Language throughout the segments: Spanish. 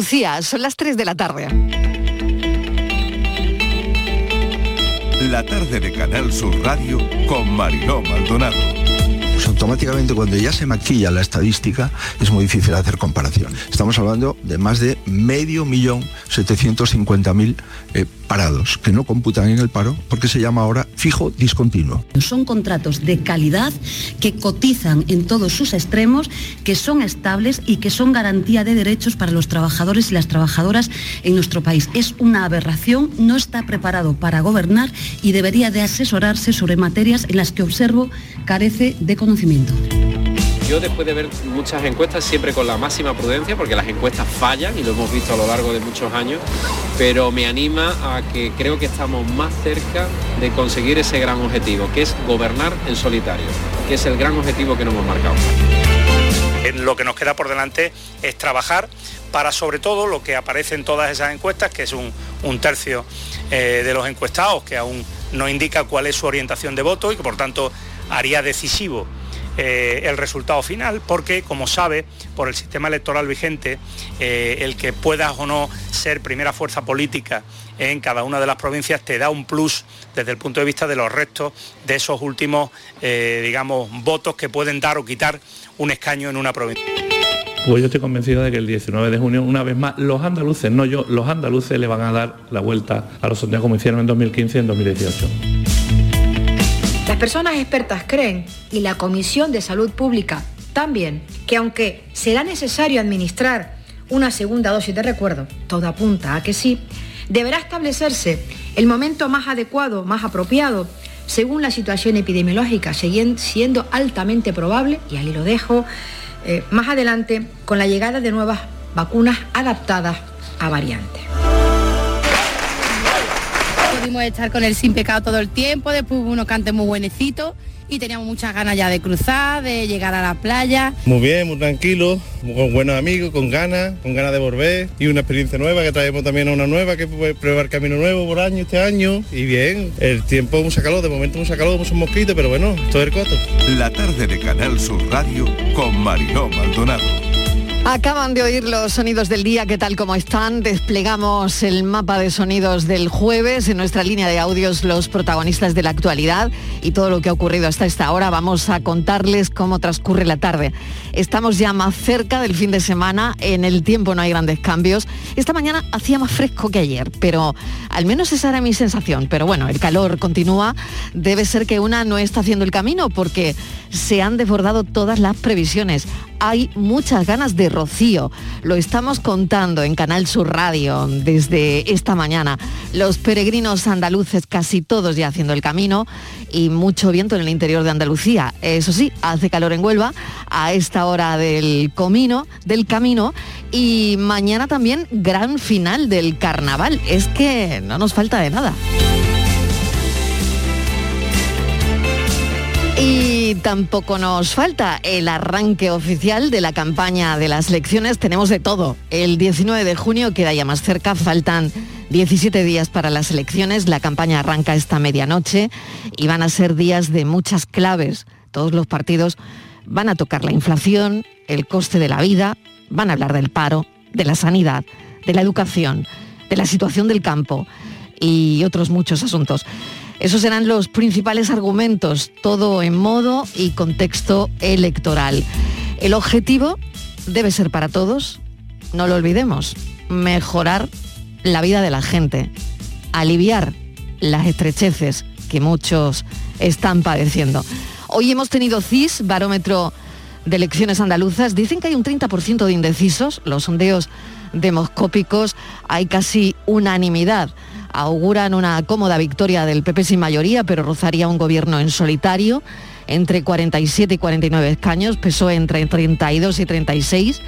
Lucía, son las 3 de la tarde. La tarde de Canal Sur Radio con Mariló Maldonado. Pues automáticamente cuando ya se maquilla la estadística es muy difícil hacer comparación. Estamos hablando de más de medio millón 750 mil eh, parados que no computan en el paro porque se llama ahora fijo discontinuo. Son contratos de calidad que cotizan en todos sus extremos, que son estables y que son garantía de derechos para los trabajadores y las trabajadoras en nuestro país. Es una aberración, no está preparado para gobernar y debería de asesorarse sobre materias en las que observo carece de conocimiento. Yo después de ver muchas encuestas, siempre con la máxima prudencia, porque las encuestas fallan y lo hemos visto a lo largo de muchos años, pero me anima a que creo que estamos más cerca de conseguir ese gran objetivo, que es gobernar en solitario, que es el gran objetivo que nos hemos marcado. Lo que nos queda por delante es trabajar para sobre todo lo que aparece en todas esas encuestas, que es un, tercio eh, de los encuestados que aún no indica cuál es su orientación de voto y que por tanto haría decisivo eh, el resultado final, porque como sabe, por el sistema electoral vigente, eh, el que puedas o no ser primera fuerza política en cada una de las provincias te da un plus desde el punto de vista de los restos de esos últimos, eh, digamos, votos que pueden dar o quitar un escaño en una provincia. Pues yo estoy convencido de que el 19 de junio, una vez más, los andaluces, no yo, los andaluces le van a dar la vuelta a los sondeos como hicieron en 2015 y en 2018. Personas expertas creen, y la Comisión de Salud Pública también, que aunque será necesario administrar una segunda dosis de recuerdo, todo apunta a que sí, deberá establecerse el momento más adecuado, más apropiado, según la situación epidemiológica, siendo altamente probable, y ahí lo dejo, eh, más adelante, con la llegada de nuevas vacunas adaptadas a variantes pudimos estar con él sin pecado todo el tiempo, después hubo unos cantes muy buenecitos y teníamos muchas ganas ya de cruzar, de llegar a la playa. Muy bien, muy tranquilo, con buenos amigos, con ganas, con ganas de volver y una experiencia nueva que traemos también a una nueva que puede probar camino nuevo por año este año y bien, el tiempo mucha calor, de momento mucha calor, muchos mosquitos, pero bueno, todo el coto. La tarde de Canal Sur Radio con Mariló Maldonado. Acaban de oír los sonidos del día, ¿qué tal como están? Desplegamos el mapa de sonidos del jueves en nuestra línea de audios, los protagonistas de la actualidad y todo lo que ha ocurrido hasta esta hora. Vamos a contarles cómo transcurre la tarde. Estamos ya más cerca del fin de semana, en el tiempo no hay grandes cambios. Esta mañana hacía más fresco que ayer, pero al menos esa era mi sensación. Pero bueno, el calor continúa. Debe ser que una no está haciendo el camino porque se han desbordado todas las previsiones hay muchas ganas de rocío. Lo estamos contando en Canal Sur Radio desde esta mañana. Los peregrinos andaluces casi todos ya haciendo el camino y mucho viento en el interior de Andalucía. Eso sí, hace calor en Huelva a esta hora del comino, del camino y mañana también gran final del carnaval. Es que no nos falta de nada. Y tampoco nos falta el arranque oficial de la campaña de las elecciones. Tenemos de todo. El 19 de junio queda ya más cerca, faltan 17 días para las elecciones. La campaña arranca esta medianoche y van a ser días de muchas claves. Todos los partidos van a tocar la inflación, el coste de la vida, van a hablar del paro, de la sanidad, de la educación, de la situación del campo y otros muchos asuntos. Esos serán los principales argumentos, todo en modo y contexto electoral. El objetivo debe ser para todos, no lo olvidemos, mejorar la vida de la gente, aliviar las estrecheces que muchos están padeciendo. Hoy hemos tenido CIS, barómetro de elecciones andaluzas. Dicen que hay un 30% de indecisos, los sondeos demoscópicos, hay casi unanimidad auguran una cómoda victoria del PP sin mayoría, pero rozaría un gobierno en solitario entre 47 y 49 escaños, PSOE entre 32 y 36,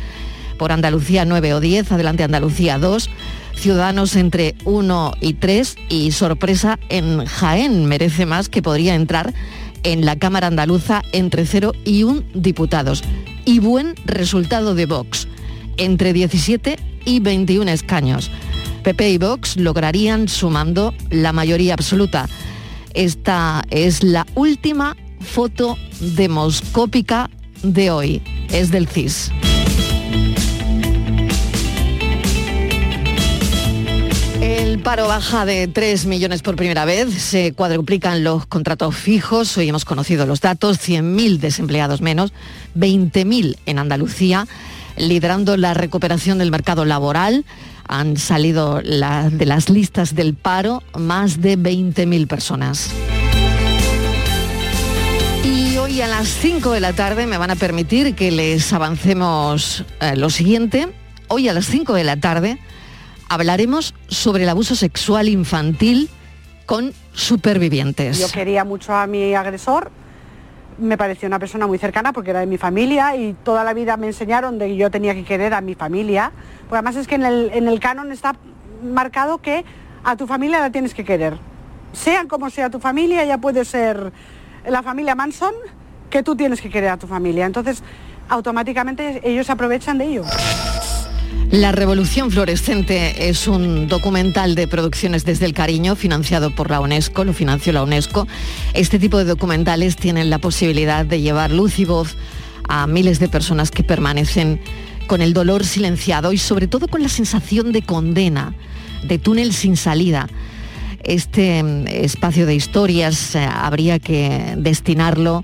por Andalucía 9 o 10, adelante Andalucía 2, Ciudadanos entre 1 y 3 y sorpresa en Jaén, merece más que podría entrar en la Cámara Andaluza entre 0 y 1 diputados. Y buen resultado de Vox, entre 17 y 21 escaños. PP y Vox lograrían sumando la mayoría absoluta. Esta es la última foto demoscópica de hoy. Es del CIS. El paro baja de 3 millones por primera vez, se cuadruplican los contratos fijos, hoy hemos conocido los datos, 100.000 desempleados menos, 20.000 en Andalucía, liderando la recuperación del mercado laboral. Han salido de las listas del paro más de 20.000 personas. Y hoy a las 5 de la tarde me van a permitir que les avancemos eh, lo siguiente. Hoy a las 5 de la tarde hablaremos sobre el abuso sexual infantil con supervivientes. Yo quería mucho a mi agresor, me pareció una persona muy cercana porque era de mi familia y toda la vida me enseñaron de que yo tenía que querer a mi familia. Porque además es que en el, en el canon está marcado que a tu familia la tienes que querer. Sean como sea tu familia, ya puede ser la familia Manson, que tú tienes que querer a tu familia. Entonces, automáticamente ellos aprovechan de ello. La Revolución Fluorescente es un documental de producciones desde el cariño financiado por la UNESCO, lo financió la UNESCO. Este tipo de documentales tienen la posibilidad de llevar luz y voz a miles de personas que permanecen con el dolor silenciado y sobre todo con la sensación de condena, de túnel sin salida. Este mm, espacio de historias eh, habría que destinarlo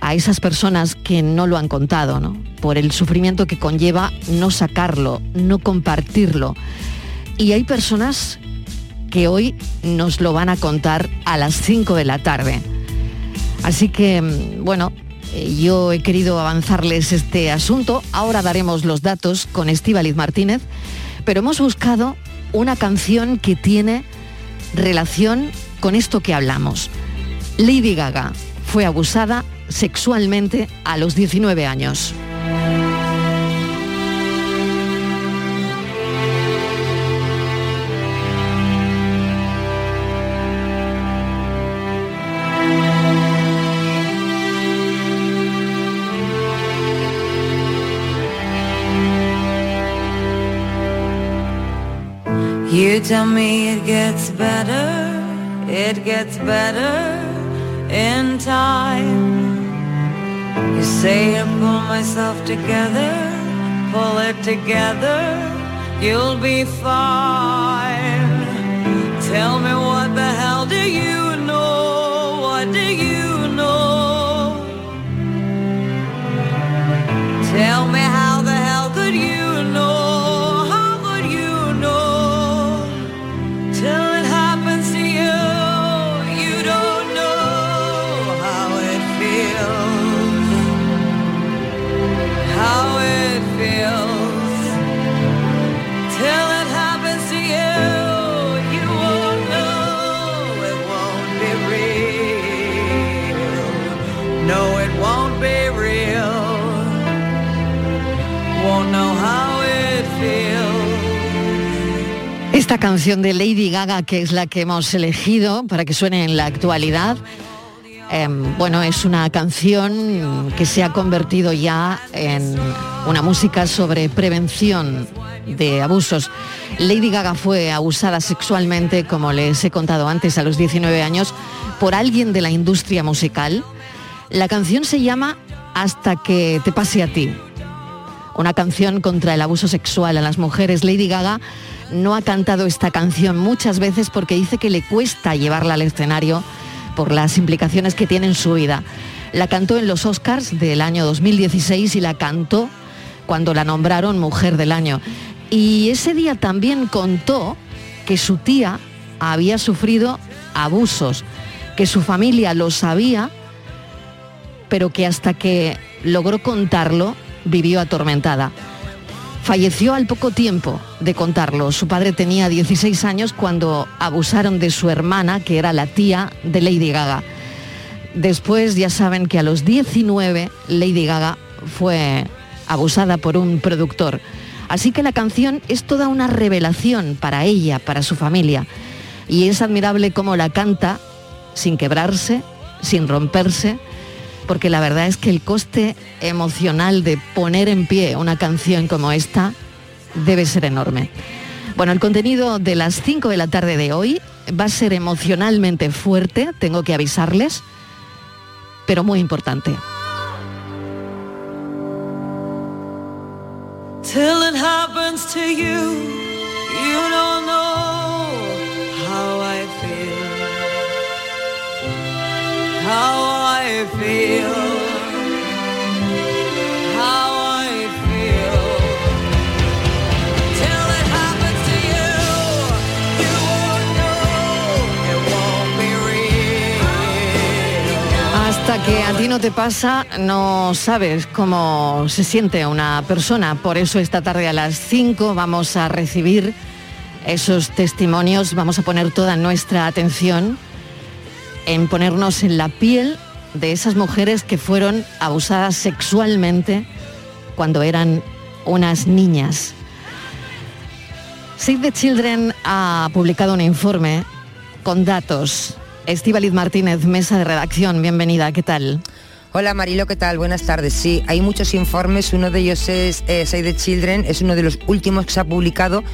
a esas personas que no lo han contado, ¿no? por el sufrimiento que conlleva no sacarlo, no compartirlo. Y hay personas que hoy nos lo van a contar a las 5 de la tarde. Así que, mm, bueno, yo he querido avanzarles este asunto. Ahora daremos los datos con Estíbaliz Martínez, pero hemos buscado una canción que tiene relación con esto que hablamos. Lady Gaga fue abusada sexualmente a los 19 años. You tell me it gets better, it gets better in time. You say I pull myself together, pull it together, you'll be fine. Tell me what Canción de Lady Gaga, que es la que hemos elegido para que suene en la actualidad, em, bueno, es una canción que se ha convertido ya en una música sobre prevención de abusos. Lady Gaga fue abusada sexualmente, como les he contado antes, a los 19 años, por alguien de la industria musical. La canción se llama Hasta que te pase a ti una canción contra el abuso sexual a las mujeres. Lady Gaga no ha cantado esta canción muchas veces porque dice que le cuesta llevarla al escenario por las implicaciones que tiene en su vida. La cantó en los Oscars del año 2016 y la cantó cuando la nombraron Mujer del Año. Y ese día también contó que su tía había sufrido abusos, que su familia lo sabía, pero que hasta que logró contarlo vivió atormentada. Falleció al poco tiempo de contarlo. Su padre tenía 16 años cuando abusaron de su hermana, que era la tía de Lady Gaga. Después ya saben que a los 19 Lady Gaga fue abusada por un productor. Así que la canción es toda una revelación para ella, para su familia. Y es admirable cómo la canta sin quebrarse, sin romperse, porque la verdad es que el coste emocional de poner en pie una canción como esta debe ser enorme. Bueno, el contenido de las 5 de la tarde de hoy va a ser emocionalmente fuerte, tengo que avisarles, pero muy importante. Feel, Hasta que a ti no te pasa, no sabes cómo se siente una persona. Por eso esta tarde a las 5 vamos a recibir esos testimonios, vamos a poner toda nuestra atención en ponernos en la piel de esas mujeres que fueron abusadas sexualmente cuando eran unas niñas. Save the Children ha publicado un informe con datos. Estíbaliz Martínez, mesa de redacción, bienvenida, ¿qué tal? Hola Marilo, ¿qué tal? Buenas tardes. Sí, hay muchos informes, uno de ellos es eh, Save the Children, es uno de los últimos que se ha publicado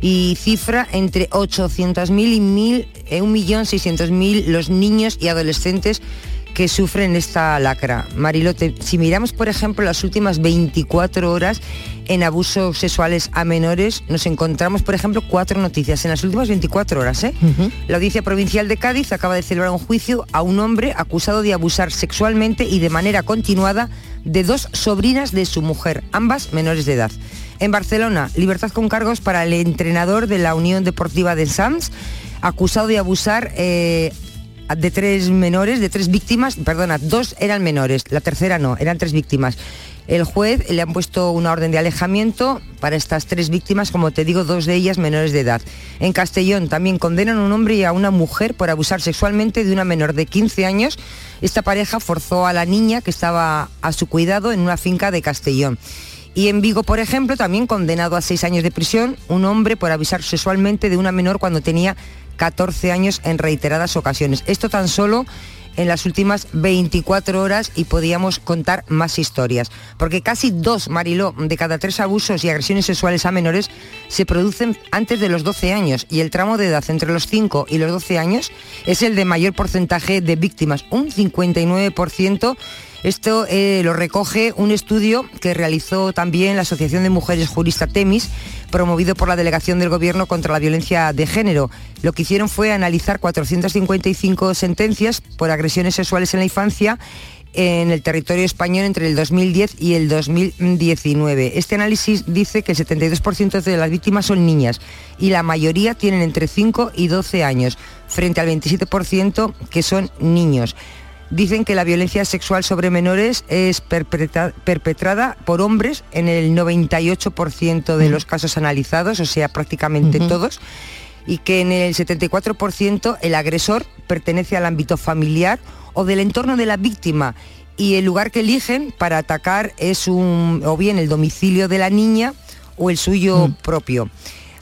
y cifra entre 800.000 y 1.600.000 los niños y adolescentes que sufren esta lacra. Marilote, si miramos, por ejemplo, las últimas 24 horas en abusos sexuales a menores, nos encontramos, por ejemplo, cuatro noticias en las últimas 24 horas. ¿eh? La Audiencia Provincial de Cádiz acaba de celebrar un juicio a un hombre acusado de abusar sexualmente y de manera continuada de dos sobrinas de su mujer, ambas menores de edad. En Barcelona, libertad con cargos para el entrenador de la Unión Deportiva de Sants, acusado de abusar eh, de tres menores, de tres víctimas, perdona, dos eran menores, la tercera no, eran tres víctimas. El juez le han puesto una orden de alejamiento para estas tres víctimas, como te digo, dos de ellas menores de edad. En Castellón también condenan a un hombre y a una mujer por abusar sexualmente de una menor de 15 años. Esta pareja forzó a la niña que estaba a su cuidado en una finca de Castellón. Y en Vigo, por ejemplo, también condenado a seis años de prisión, un hombre por abusar sexualmente de una menor cuando tenía 14 años en reiteradas ocasiones. Esto tan solo en las últimas 24 horas y podíamos contar más historias. Porque casi dos, Mariló, de cada tres abusos y agresiones sexuales a menores se producen antes de los 12 años y el tramo de edad entre los 5 y los 12 años es el de mayor porcentaje de víctimas, un 59%. Esto eh, lo recoge un estudio que realizó también la Asociación de Mujeres Jurista Temis, promovido por la Delegación del Gobierno contra la Violencia de Género. Lo que hicieron fue analizar 455 sentencias por agresiones sexuales en la infancia en el territorio español entre el 2010 y el 2019. Este análisis dice que el 72% de las víctimas son niñas y la mayoría tienen entre 5 y 12 años, frente al 27% que son niños dicen que la violencia sexual sobre menores es perpetrada por hombres en el 98% de los casos analizados, o sea, prácticamente todos, y que en el 74% el agresor pertenece al ámbito familiar o del entorno de la víctima y el lugar que eligen para atacar es un, o bien el domicilio de la niña o el suyo propio.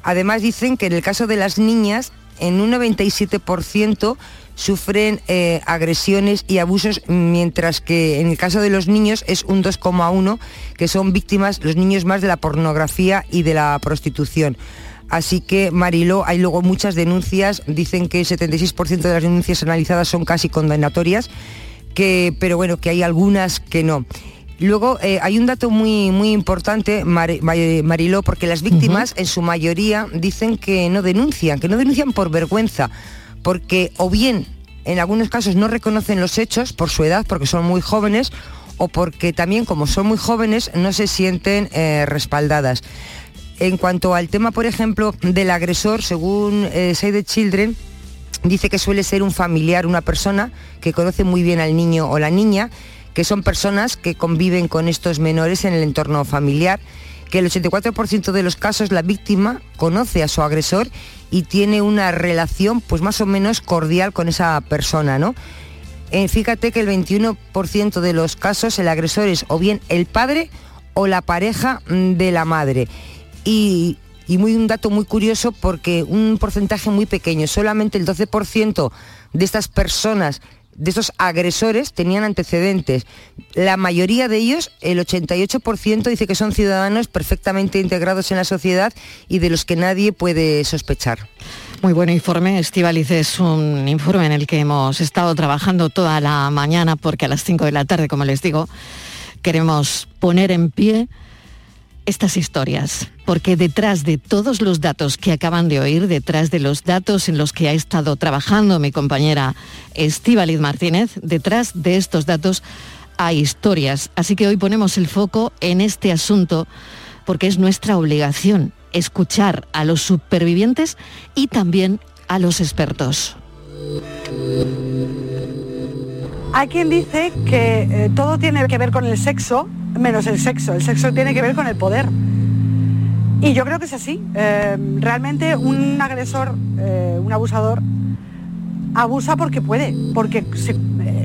Además dicen que en el caso de las niñas, en un 97% sufren eh, agresiones y abusos, mientras que en el caso de los niños es un 2,1, que son víctimas los niños más de la pornografía y de la prostitución. Así que, Mariló, hay luego muchas denuncias, dicen que el 76% de las denuncias analizadas son casi condenatorias, que, pero bueno, que hay algunas que no. Luego eh, hay un dato muy, muy importante, Mariló, porque las víctimas en su mayoría dicen que no denuncian, que no denuncian por vergüenza porque o bien en algunos casos no reconocen los hechos por su edad, porque son muy jóvenes, o porque también como son muy jóvenes no se sienten eh, respaldadas. En cuanto al tema, por ejemplo, del agresor, según eh, Save the Children, dice que suele ser un familiar, una persona que conoce muy bien al niño o la niña, que son personas que conviven con estos menores en el entorno familiar, que el 84% de los casos la víctima conoce a su agresor y tiene una relación pues más o menos cordial con esa persona, ¿no? Eh, fíjate que el 21% de los casos el agresor es o bien el padre o la pareja mm, de la madre. Y, y muy, un dato muy curioso porque un porcentaje muy pequeño, solamente el 12% de estas personas de estos agresores tenían antecedentes. La mayoría de ellos, el 88%, dice que son ciudadanos perfectamente integrados en la sociedad y de los que nadie puede sospechar. Muy buen informe, Estivaliz. Es un informe en el que hemos estado trabajando toda la mañana porque a las 5 de la tarde, como les digo, queremos poner en pie estas historias, porque detrás de todos los datos que acaban de oír, detrás de los datos en los que ha estado trabajando mi compañera Estíbaliz Martínez, detrás de estos datos hay historias. Así que hoy ponemos el foco en este asunto porque es nuestra obligación escuchar a los supervivientes y también a los expertos. Hay quien dice que eh, todo tiene que ver con el sexo, menos el sexo. El sexo tiene que ver con el poder. Y yo creo que es así. Eh, realmente un agresor, eh, un abusador, abusa porque puede, porque se,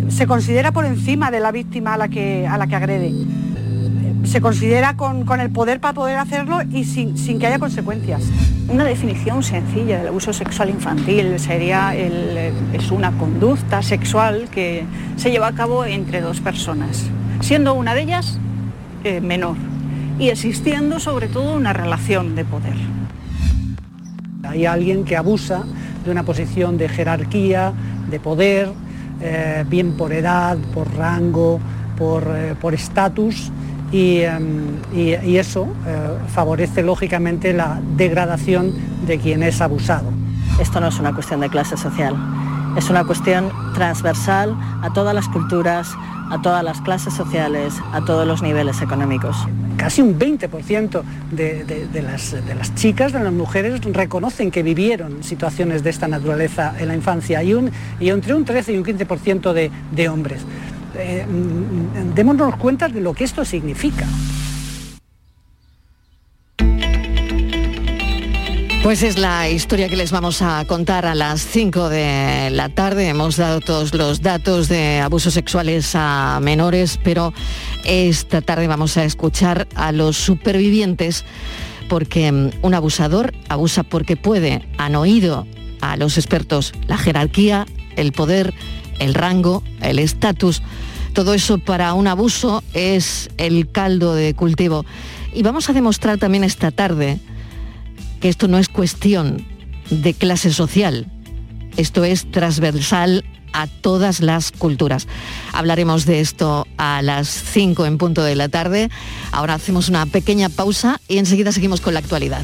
se considera por encima de la víctima a la que, a la que agrede. Eh, Se considera con, con el poder para poder hacerlo y sin, sin que haya consecuencias. Una definición sencilla del abuso sexual infantil sería el- es una conducta sexual que se lleva a cabo entre dos personas, siendo una de ellas eh, menor y existiendo sobre todo una relación de poder. Hay alguien que abusa de una posición de jerarquía, de poder, eh, bien por edad, por rango, por eh, por estatus, y, em, y- y eso eh, favorece lógicamente la degradación de quien es abusado. Esto no es una cuestión de clase social, es una cuestión transversal a todas las culturas, a todas las clases sociales, a todos los niveles económicos. Casi un 20% de, de- de las, de las chicas, de las mujeres, reconocen que vivieron situaciones de esta naturaleza en la infancia y, un, y entre un 13 y un 15% de, de hombres. Eh, mm, démonos cuenta de lo que esto significa. Pues es la historia que les vamos a contar a las 5 de la tarde. Hemos dado todos los datos de abusos sexuales a menores, pero esta tarde vamos a escuchar a los supervivientes porque mm, un abusador abusa porque puede. Han oído a los expertos la jerarquía, el poder, el rango, el estatus. Todo eso para un abuso es el caldo de cultivo. Y vamos a demostrar también esta tarde que esto no es cuestión de clase social, esto es transversal a todas las culturas. Hablaremos de esto a las 5 en punto de la tarde. Ahora hacemos una pequeña pausa y enseguida seguimos con la actualidad.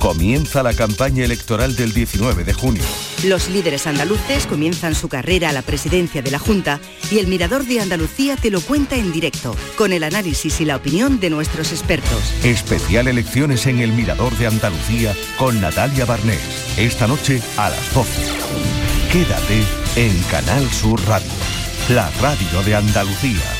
Comienza la campaña electoral del 19 de junio. Los líderes andaluces comienzan su carrera a la presidencia de la Junta y el Mirador de Andalucía te lo cuenta en directo, con el análisis y la opinión de nuestros expertos. Especial elecciones en el Mirador de Andalucía con Natalia Barnés. Esta noche a las 12. Quédate en Canal Sur Radio, la radio de Andalucía.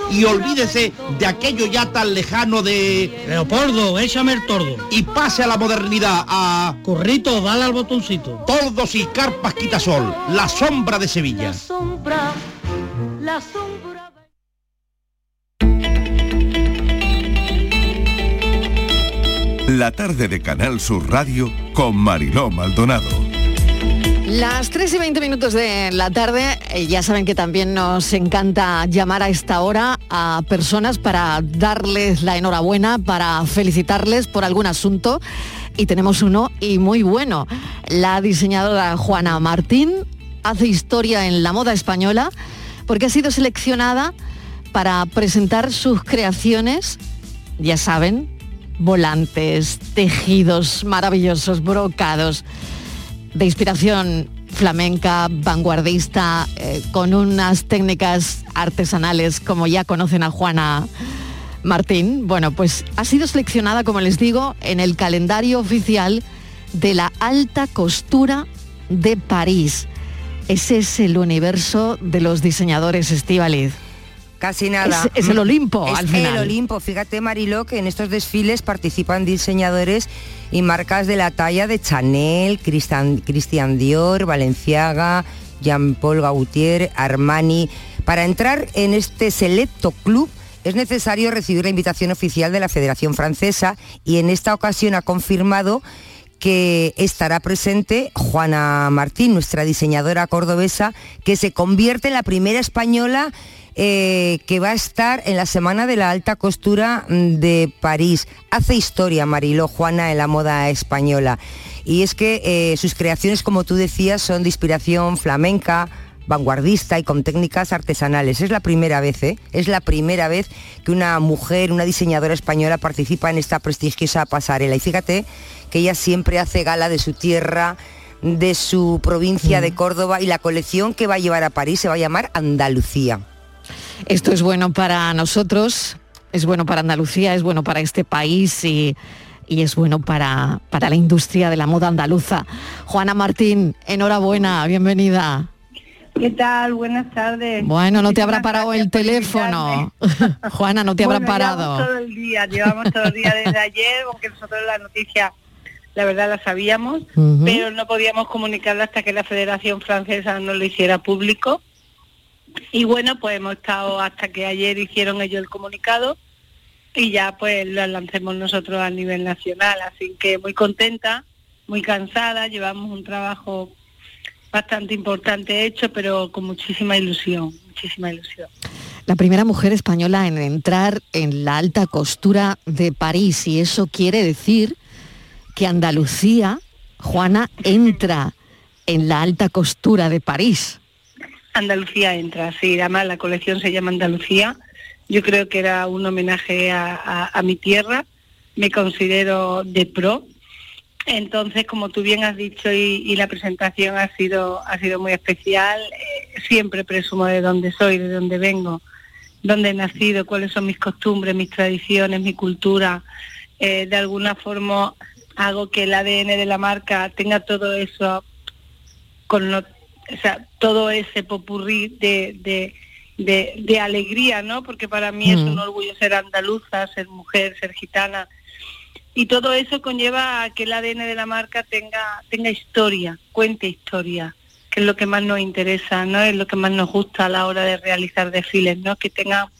Y olvídese de aquello ya tan lejano de... Leopoldo, échame el tordo. Y pase a la modernidad, a... Corrito, dale al botoncito. Tordos y carpas quitasol, la sombra de Sevilla. La sombra, la sombra. La tarde de Canal Sur Radio con Mariló Maldonado. Las 3 y 20 minutos de la tarde, eh, ya saben que también nos encanta llamar a esta hora a personas para darles la enhorabuena, para felicitarles por algún asunto. Y tenemos uno y muy bueno. La diseñadora Juana Martín hace historia en la moda española porque ha sido seleccionada para presentar sus creaciones, ya saben, volantes, tejidos maravillosos, brocados de inspiración flamenca, vanguardista, eh, con unas técnicas artesanales como ya conocen a Juana Martín. Bueno, pues ha sido seleccionada, como les digo, en el calendario oficial de la alta costura de París. Ese es el universo de los diseñadores Estivaliz. Casi nada. Es, es el Olimpo, Es al final. el Olimpo. Fíjate, Mariló, que en estos desfiles participan diseñadores y marcas de la talla de Chanel, Christian, Christian Dior, Valenciaga, Jean-Paul Gaultier, Armani. Para entrar en este selecto club es necesario recibir la invitación oficial de la Federación Francesa y en esta ocasión ha confirmado que estará presente Juana Martín, nuestra diseñadora cordobesa, que se convierte en la primera española eh, que va a estar en la Semana de la Alta Costura mm, de París. Hace historia, Mariló Juana, en la moda española. Y es que eh, sus creaciones, como tú decías, son de inspiración flamenca, vanguardista y con técnicas artesanales. Es la primera vez, ¿eh? Es la primera vez que una mujer, una diseñadora española participa en esta prestigiosa pasarela. Y fíjate que ella siempre hace gala de su tierra, de su provincia de Córdoba y la colección que va a llevar a París se va a llamar Andalucía. Esto es bueno para nosotros, es bueno para Andalucía, es bueno para este país y, y es bueno para, para la industria de la moda andaluza. Juana Martín, enhorabuena, bienvenida. ¿Qué tal? Buenas tardes. Bueno, no te habrá parado el teléfono. Juana, no te habrá parado. Llevamos todo el día, llevamos todo el día desde ayer, aunque nosotros la noticia, la verdad la sabíamos, pero no podíamos comunicarla hasta que la Federación Francesa no lo hiciera público. Y bueno, pues hemos estado hasta que ayer hicieron ellos el comunicado y ya pues lo lancemos nosotros a nivel nacional. Así que muy contenta, muy cansada, llevamos un trabajo bastante importante hecho, pero con muchísima ilusión, muchísima ilusión. La primera mujer española en entrar en la alta costura de París y eso quiere decir que Andalucía, Juana, entra en la alta costura de París. Andalucía entra, sí, además la colección se llama Andalucía. Yo creo que era un homenaje a, mi tierra, me considero de pro. Entonces, como tú bien has dicho y, y la presentación ha sido, ha sido muy especial, eh, siempre presumo de dónde soy, de dónde vengo, dónde he nacido, cuáles son mis costumbres, mis tradiciones, mi cultura. Eh, de alguna forma hago que el ADN de la marca tenga todo eso con lo- o sea, todo ese popurrí de, de, de, de alegría, ¿no? Porque para mí es Mm. un orgullo ser andaluza, ser mujer, ser gitana. Y todo eso conlleva a que el ADN de la marca tenga, tenga historia, cuente historia, que es lo que más nos interesa, ¿no? Es lo que más nos gusta a la hora de realizar desfiles, ¿no? Que tenga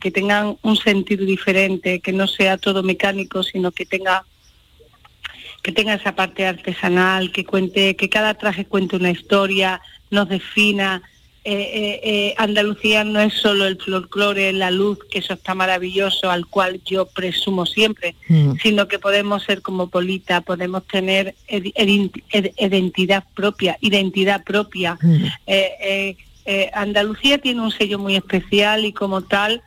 que tengan un sentido diferente, que no sea todo mecánico, sino que tenga que tenga esa parte artesanal, que cuente, que cada traje cuente una historia, nos defina. Eh, eh, eh, Andalucía no es solo el folclore, la luz, que eso está maravilloso, al cual yo presumo siempre, sino que podemos ser como Polita, podemos tener ed- ed- ed- identidad propia, identidad propia. Eh, eh, Andalucía tiene un sello muy especial y como tal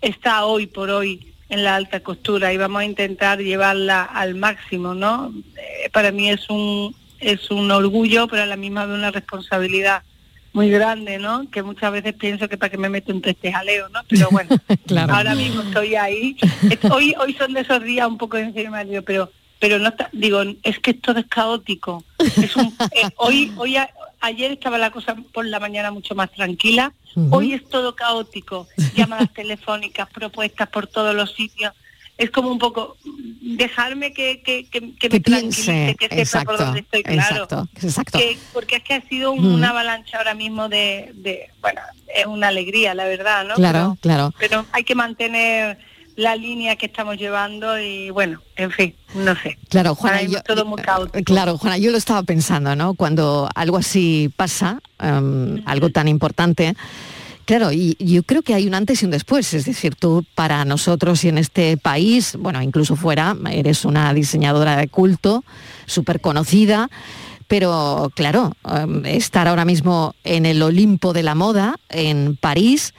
está hoy por hoy en la alta costura y vamos a intentar llevarla al máximo, ¿no? Para mí es un es un orgullo, pero a la misma vez una responsabilidad muy grande, ¿no? Que muchas veces pienso que para que me meto un este jaleo, ¿no? Pero bueno, Claro. ahora mismo estoy ahí. Hoy hoy son de esos días un poco encima, digo, pero pero no está, digo, es que todo es caótico. Es un, eh, hoy hoy a- ayer estaba la cosa por la mañana mucho más tranquila. Hoy es todo caótico, llamadas telefónicas, propuestas por todos los sitios. Es como un poco dejarme que, que, que, que me piense, que sepa por exacto, dónde estoy, claro. exacto, exacto. Que- porque es que ha sido un- Mm. una avalancha ahora mismo de, de, bueno, es una alegría, la verdad, ¿no? Claro, Pero- claro. pero hay que mantener la línea que estamos llevando y bueno, en fin, no sé. Claro, Juana, yo- todo muy caótico. Claro, Juana, yo lo estaba pensando, ¿no? Cuando algo así pasa, em, algo tan importante, claro, y yo creo que hay un antes y un después, es decir, tú para nosotros y en este país, bueno, incluso fuera, eres una diseñadora de culto, súper conocida, pero claro, em, estar ahora mismo en el Olimpo de la moda, en París,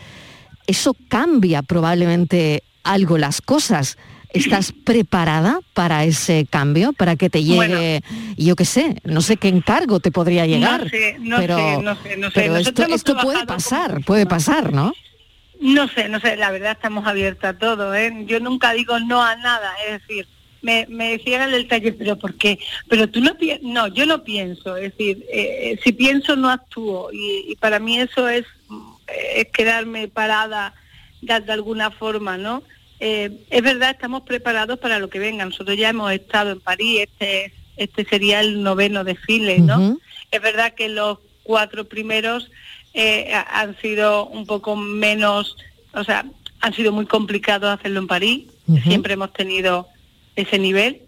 eso cambia probablemente algo las cosas. ¿Estás preparada para ese cambio? Para que te llegue, yo qué sé, no sé qué encargo te podría llegar. No sé, no pero, sé, no sé, no sé. pero Nosotros esto, puede pasar, puede pasar, ¿no? No sé, no sé, la verdad estamos abiertos a todo, ¿eh? Yo nunca digo no a nada, es decir, me, me decían en el taller, pero ¿por qué? Pero tú no piensas, no, yo no pienso, es decir, eh, si pienso no actúo y, y para mí eso es, es quedarme parada de, de alguna forma, ¿no? Eh, es verdad, estamos preparados para lo que venga, nosotros ya hemos estado en París, este, este sería el noveno desfile, ¿no? Es verdad que los cuatro primeros eh, ha- han sido un poco menos, o sea, han sido muy complicados hacerlo en París. Siempre hemos tenido ese nivel.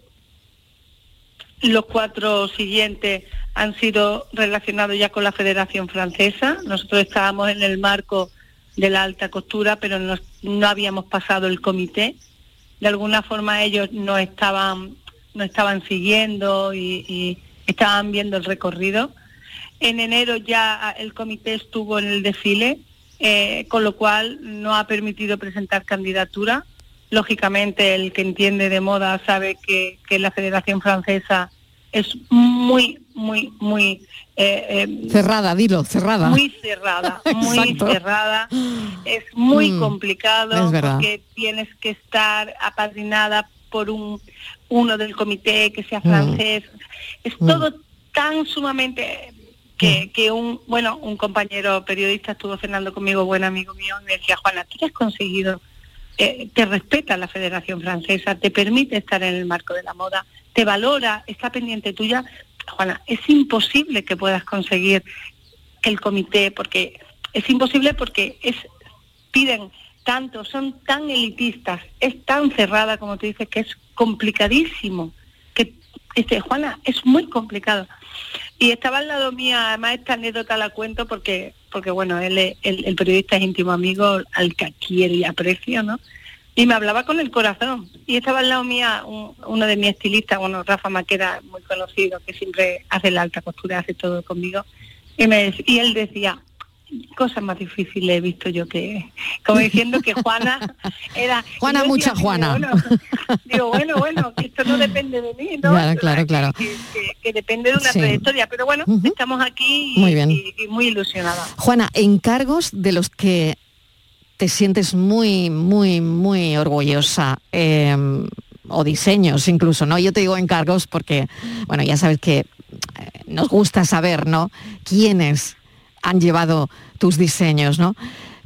Los cuatro siguientes han sido relacionados ya con la Federación Francesa. Nosotros estábamos en el marco de la alta costura, pero nos- no habíamos pasado el comité. De alguna forma ellos no estaban, no estaban siguiendo y, y estaban viendo el recorrido. En enero ya el comité estuvo en el desfile, eh, con lo cual no ha permitido presentar candidatura. Lógicamente, el que entiende de moda sabe que, que la Federación Francesa es muy, muy, muy... eh, eh, Cerrada, dilo, cerrada. muy cerrada, muy cerrada. Es muy Mm, complicado es porque tienes que estar apadrinada por un uno del comité que sea Mm. francés. Es Mm. todo tan sumamente que, que un bueno un compañero periodista estuvo cenando conmigo, buen amigo mío, y me decía Juana, ¿tú qué has conseguido? Eh, te respeta la Federación Francesa, te permite estar en el marco de la moda, te valora, está pendiente tuya. Juana, es imposible que puedas conseguir el comité porque es imposible porque es piden tanto, son tan elitistas, es tan cerrada como tú dices que es complicadísimo. Que este Juana es muy complicado. Y estaba al lado mía, además esta anécdota la cuento porque porque bueno, él es- el, el periodista es íntimo amigo al que quiero y aprecio, ¿no? Y me hablaba con el corazón. Y estaba al lado mía un- uno de mis estilistas, bueno, Rafa Maquera, muy conocido, que siempre hace la alta costura, hace todo conmigo. Y, me, y él decía, cosas más difíciles he visto yo que, como diciendo que Juana era... Juana, mucha decía, Juana. Digo, bueno, digo, bueno, bueno, que esto no depende de mí, ¿no? Claro, claro, claro. Que, que depende de una Sí. trayectoria. Pero bueno, estamos aquí y, Muy bien. y- y muy ilusionada. Juana, encargos de los que te sientes muy, muy, muy orgullosa, eh, o diseños incluso, ¿no? Yo te digo encargos porque, bueno, ya sabes que eh, nos gusta saber, ¿no? Quiénes han llevado tus diseños, ¿no?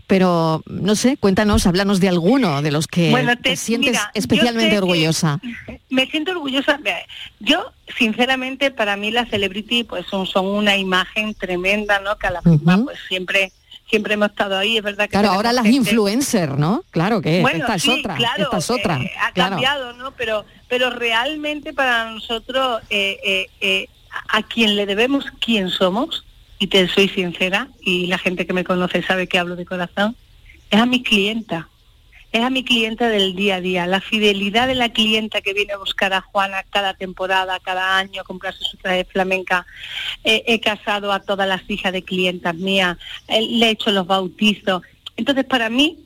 Pero, no sé, cuéntanos, háblanos de alguno de los que Bueno, te, te- sientes mira, especialmente orgullosa. Me siento orgullosa. Yo, sinceramente, para mí las celebrity pues son, son una imagen tremenda, ¿no? Que a la firma pues siempre siempre hemos estado ahí. Es verdad que Claro, ahora las gente- influencers, ¿no? Claro que Bueno, esta es sí, otra, claro, esta es otra. eh, ha claro. cambiado, ¿no? Pero, pero realmente para nosotros, eh, eh, eh, a quien le debemos quién somos, y te soy sincera, y la gente que me conoce sabe que hablo de corazón, es a mi clienta. Es a mi clienta del día a día. La fidelidad de la clienta que viene a buscar a Juana cada temporada, cada año, a comprarse su traje flamenca. Eh, he casado a todas las hijas de clientas mías, eh, le he hecho los bautizos. Entonces, para mí,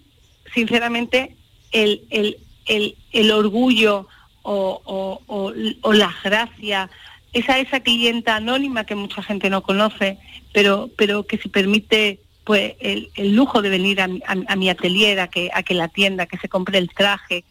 sinceramente, el, el, el, el orgullo o, o, las gracias, esa, esa clienta anónima que mucha gente no conoce, pero, pero que se permite pues el, el lujo de venir a, mi- a, a mi atelier, a que, a que la tienda, que se compre el traje,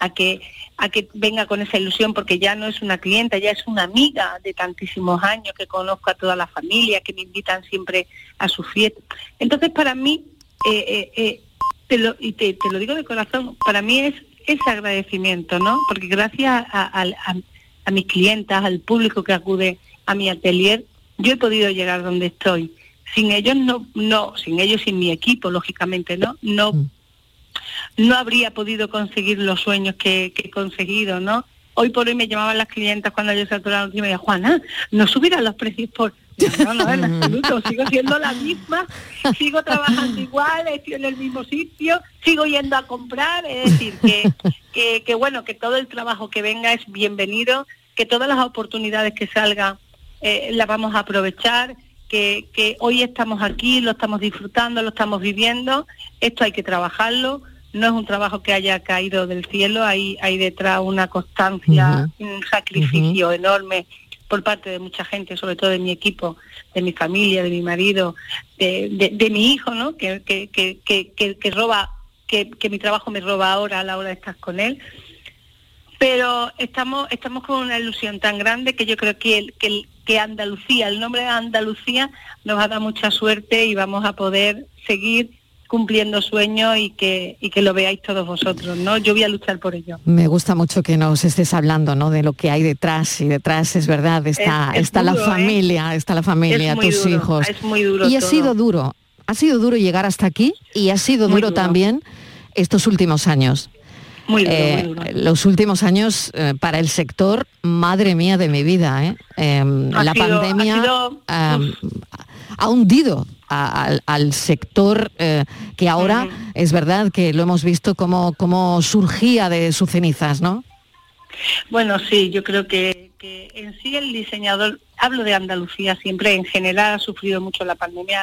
a que, a que venga con esa ilusión, porque ya no es una clienta, ya es una amiga de tantísimos años, que conozco a toda la familia, que me invitan siempre a su fiesta. Entonces, para mí, eh, eh, eh, te lo, y te, lo digo de corazón, para mí es ese agradecimiento, ¿no? Porque gracias a, a- a- a mis clientas, al público que acude a mi atelier, yo he podido llegar donde estoy. Sin ellos no, no, sin ellos, sin mi equipo, lógicamente, ¿no, no, no habría podido conseguir los sueños que, que he conseguido, ¿no? Hoy por hoy me llamaban las clientas cuando yo noticia y me decían, Juana, no subirán los precios por... No, no, en absoluto, sigo siendo la misma, sigo trabajando igual, estoy en el mismo sitio, sigo yendo a comprar, es decir, que, que, que bueno, que todo el trabajo que venga es bienvenido, que todas las oportunidades que salgan eh, las vamos a aprovechar, que, que hoy estamos aquí, lo estamos disfrutando, lo estamos viviendo, esto hay que trabajarlo, no es un trabajo que haya caído del cielo, hay, hay detrás una constancia, un sacrificio enorme por parte de mucha gente, sobre todo de mi equipo, de mi familia, de mi marido, de, de- de mi hijo, ¿no? Que, que, que, que, roba, que, que mi trabajo me roba ahora a la hora de estar con él. Pero estamos, estamos con una ilusión tan grande que yo creo que, el, que, el- que Andalucía, el nombre de Andalucía nos va a dar mucha suerte y vamos a poder seguir cumpliendo sueños y que, y que lo veáis todos vosotros, ¿no? Yo voy a luchar por ello. Me gusta mucho que nos estés hablando, ¿no? De lo que hay detrás y detrás es verdad está Es- es está duro, la ¿eh? familia, está la familia, tus duro, hijos. es muy duro Y ha sido duro, ha sido duro llegar hasta aquí y ha sido duro. también estos últimos años. Muy duro, Eh, muy duro. Los últimos años eh, para el sector, madre mía de mi vida, ¿eh? Em, la sido- ha pandemia sido- am, ha hundido a- al, al sector eh, que ahora es verdad que lo hemos visto como, como surgía de sus cenizas, ¿no? Bueno, sí, yo creo que, que en sí el diseñador, hablo de Andalucía siempre, en general ha sufrido mucho la pandemia,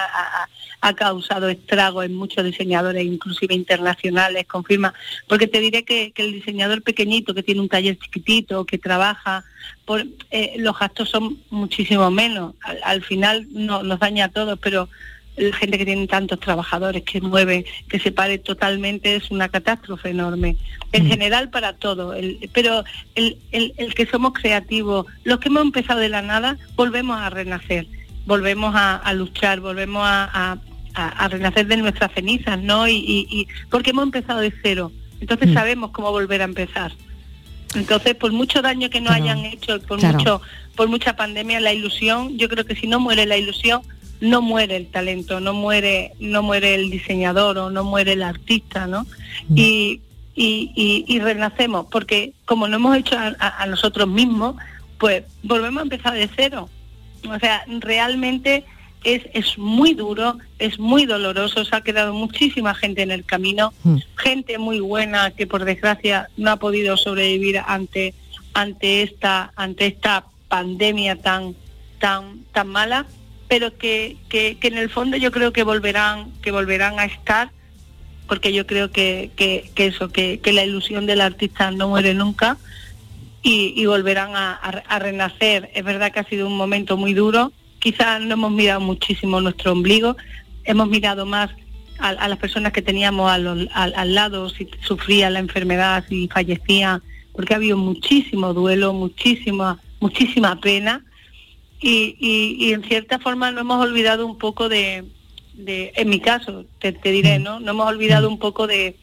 ha, causado estragos en muchos diseñadores, inclusive internacionales, confirma, porque te diré que, que el diseñador pequeñito que tiene un taller chiquitito, que trabaja, por, eh, los gastos son muchísimo menos, al, al final no, nos daña a todos, pero la gente que tiene tantos trabajadores que mueve, que se pare totalmente, es una catástrofe enorme. En general para todo, el- pero el, el- el que somos creativos, los que hemos empezado de la nada, volvemos a renacer, volvemos a, a luchar, volvemos a, a- a- a renacer de nuestras cenizas, ¿no? Y, y- y- porque hemos empezado de cero, entonces Mm. sabemos cómo volver a empezar. Entonces, por mucho daño que nos Claro. hayan hecho, por Claro. mucho, por mucha pandemia, la ilusión, yo creo que si no muere la ilusión, no muere el talento, no muere, no muere el diseñador o no muere el artista, ¿no? Y, y, y- y renacemos, porque como no hemos hecho a, a- a nosotros mismos, pues volvemos a empezar de cero. O sea, realmente es, es muy duro, es muy doloroso, se ha quedado muchísima gente en el camino, gente muy buena que por desgracia no ha podido sobrevivir ante ante esta ante esta pandemia tan tan tan mala, pero que, que, en el fondo yo creo que volverán que volverán a estar porque yo creo que, que, eso que, la ilusión del artista no muere nunca y, volverán a, renacer. Es verdad que ha sido un momento muy duro. Quizás no hemos mirado muchísimo nuestro ombligo, hemos mirado más a, las personas que teníamos a los- al lado, si sufrían la enfermedad, si fallecían, porque ha habido muchísimo duelo, muchísima, muchísima pena. Y, y- y en cierta forma no hemos olvidado un poco de, de- en mi caso, te, te diré, ¿no? No hemos olvidado un poco de,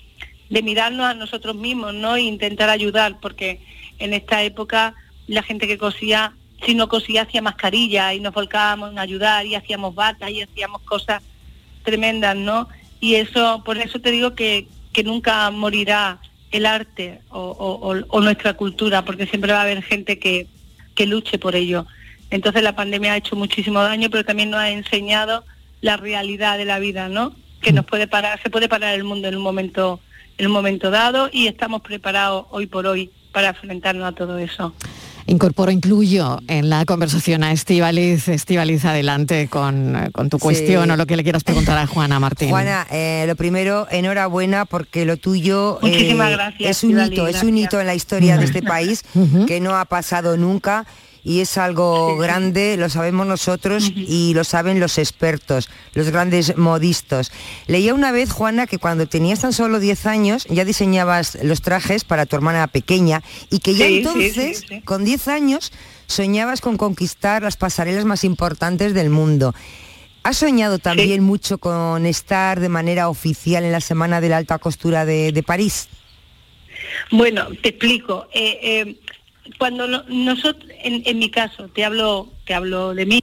de mirarnos a nosotros mismos, ¿no? E intentar ayudar, porque en esta época la gente que cosía, si no cosía hacía mascarilla y nos volcábamos en ayudar y hacíamos batas y hacíamos cosas tremendas, ¿no? Y eso, por eso te digo que, que nunca morirá el arte o- o nuestra cultura, porque siempre va a haber gente que, que luche por ello. Entonces la pandemia ha hecho muchísimo daño, pero también nos ha enseñado la realidad de la vida, ¿no? Que nos puede parar, se puede parar el mundo en un momento, en un momento dado y estamos preparados hoy por hoy para enfrentarnos a todo eso. Incorporo, incluyo en la conversación a Estivaliz. Estivaliz, adelante con, con tu Sí. cuestión o lo que le quieras preguntar a Juana Martín. Juana, eh, lo primero, enhorabuena porque lo tuyo eh, gracias, es un hito, es un hito en la historia de este país que no ha pasado nunca y es algo grande, lo sabemos nosotros y lo saben los expertos, los grandes modistos. Leía una vez, Juana, que cuando tenías tan solo 10 años ya diseñabas los trajes para tu hermana pequeña y que ya Sí, entonces, sí, sí. con 10 años, soñabas con conquistar las pasarelas más importantes del mundo. ¿Has soñado también mucho con estar de manera oficial en la Semana de la Alta Costura de, de París? Bueno, te explico. Eh, eh, cuando no- nosotros, en, en mi caso, te hablo, te hablo de mí.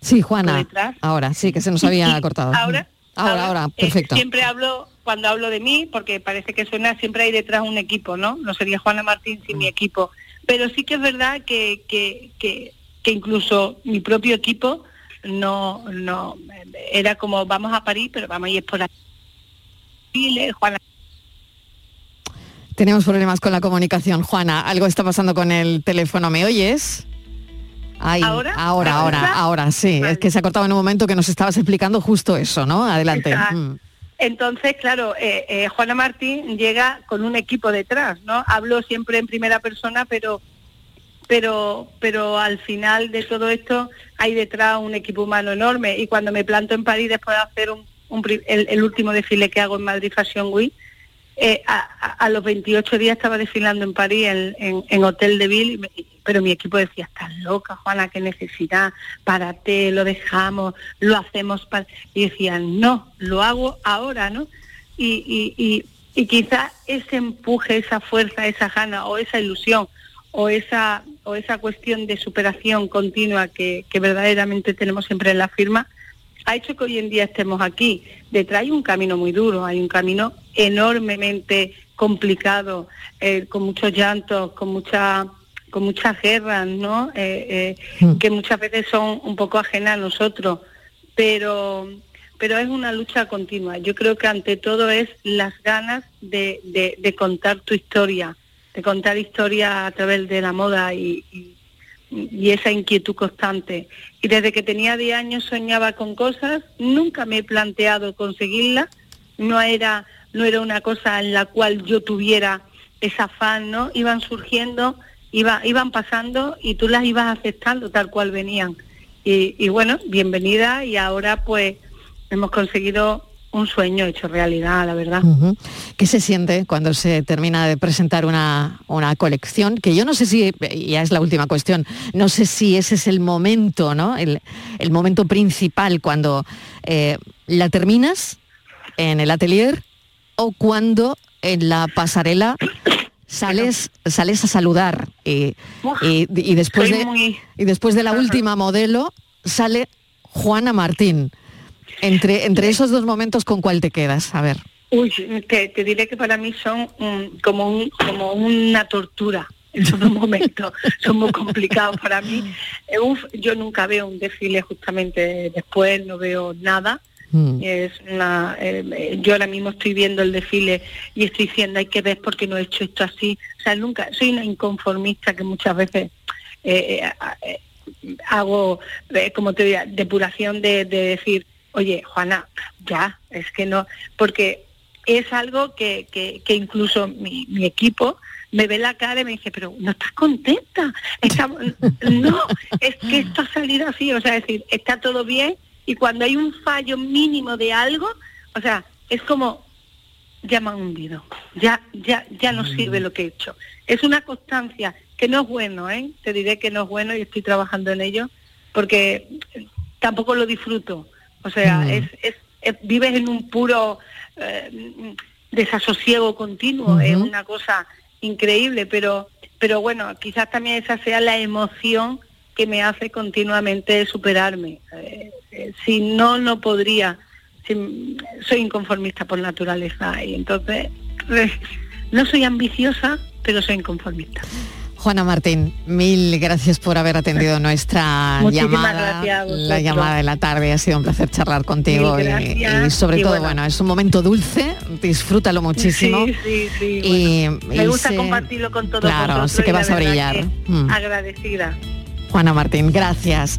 Sí, Juana. Ahora, sí, que se nos había cortado. Ahora, Ahora, ahora, Eh, perfecto. siempre hablo, cuando hablo de mí, porque parece que suena, siempre hay detrás un equipo, ¿no? No sería Juana Martín sin mi equipo. Pero sí que es verdad que, que, que, que incluso mi propio equipo no, no, era como vamos a París, pero vamos a ir por. Chile, Juana Tenemos problemas con la comunicación, Juana. Algo está pasando con el teléfono. ¿Me oyes? Ay, ¿Ahora? Ahora, ahora, ¿Ahora? sí. Es que se ha cortado en un momento que nos estabas explicando justo eso, ¿no? Adelante. Mm. Entonces, claro, eh, eh, Juana Martín llega con un equipo detrás, ¿no? Hablo siempre en primera persona, pero pero pero al final de todo esto hay detrás un equipo humano enorme y cuando me planto en París después de hacer un, un el, el último desfile que hago en Madrid Fashion Week, eh, a, a- los 28 días estaba desfilando en París en, Hotel de Ville, y me- pero mi equipo decía, estás loca, Juana, qué necesidad, párate, lo dejamos, lo hacemos para... Y decían, no, lo hago ahora, ¿no? Y, y, y, y quizá ese empuje, esa fuerza, esa gana o esa ilusión o esa, o esa cuestión de superación continua que verdaderamente tenemos siempre en la firma, ha hecho que hoy en día estemos aquí. Detrás hay un camino muy duro, hay un camino enormemente complicado, eh, con muchos llantos, con mucha con muchas guerras, ¿no? Eh, eh, que muchas veces son un poco ajenas a nosotros, pero pero es una lucha continua. Yo creo que ante todo es las ganas de, de- de contar tu historia, de contar historia a través de la moda y, y- y esa inquietud constante. Y desde que tenía 10 años soñaba con cosas, nunca me he planteado conseguirlas, no era, no era una cosa en la cual yo tuviera ese afán, ¿no? Iban surgiendo, iba, iban pasando y tú las ibas aceptando tal cual venían. Y, y bueno, bienvenida y ahora pues hemos conseguido un sueño hecho realidad, la verdad. ¿Qué se siente cuando se termina de presentar una, una colección? Que yo no sé si, ya es la última cuestión, no sé si ese es el momento, ¿no? El, el momento principal cuando eh, la terminas en el atelier o cuando en la pasarela sales, sales a saludar y, y- y después soy de, muy- y después de la última modelo sale Juana Martín. Entre, entre esos dos momentos, ¿con cuál te quedas? A ver. Uy, te, te diré que para mí son mm, como, un, como una tortura. Esos dos momentos son muy complicados para mí. Eh, uf, yo nunca veo un desfile justamente después, no veo nada. Es una, eh, yo ahora mismo estoy viendo el desfile y estoy diciendo hay que ver por qué no he hecho esto así. O sea, nunca, soy una inconformista que muchas veces eh, eh, hago, como te diría, depuración de, de decir, oye, Juana, ya, es que no, porque es algo que, que, que incluso mi, mi equipo me ve la cara y me dice, pero no estás contenta, Estamos- no, es que esto ha salido así, o sea, es decir, está todo bien y cuando hay un fallo mínimo de algo, o sea, es como, ya me han hundido, ya, ya, ya no sirve lo que he hecho. Es una constancia que no es bueno, ¿eh? Te diré que no es bueno y estoy trabajando en ello porque tampoco lo disfruto. O sea, Mm. es, es- es- vives en un puro eh, desasosiego continuo, es una cosa increíble, pero, pero bueno, quizás también esa sea la emoción que me hace continuamente superarme. Eh, eh, si no, no podría. Si- soy inconformista por naturaleza y entonces eh, no soy ambiciosa, pero soy inconformista. Juana Martín, mil gracias por haber atendido nuestra Muchísimas llamada, la llamada de la tarde. Ha sido un placer charlar contigo y, sobre Y todo, bueno. bueno, es un momento dulce, disfrútalo muchísimo. Sí, sí, sí. Y- bueno, me gusta sé- compartirlo con todos Claro, sé que vas a brillar. Mm. Agradecida. Juana Martín, gracias.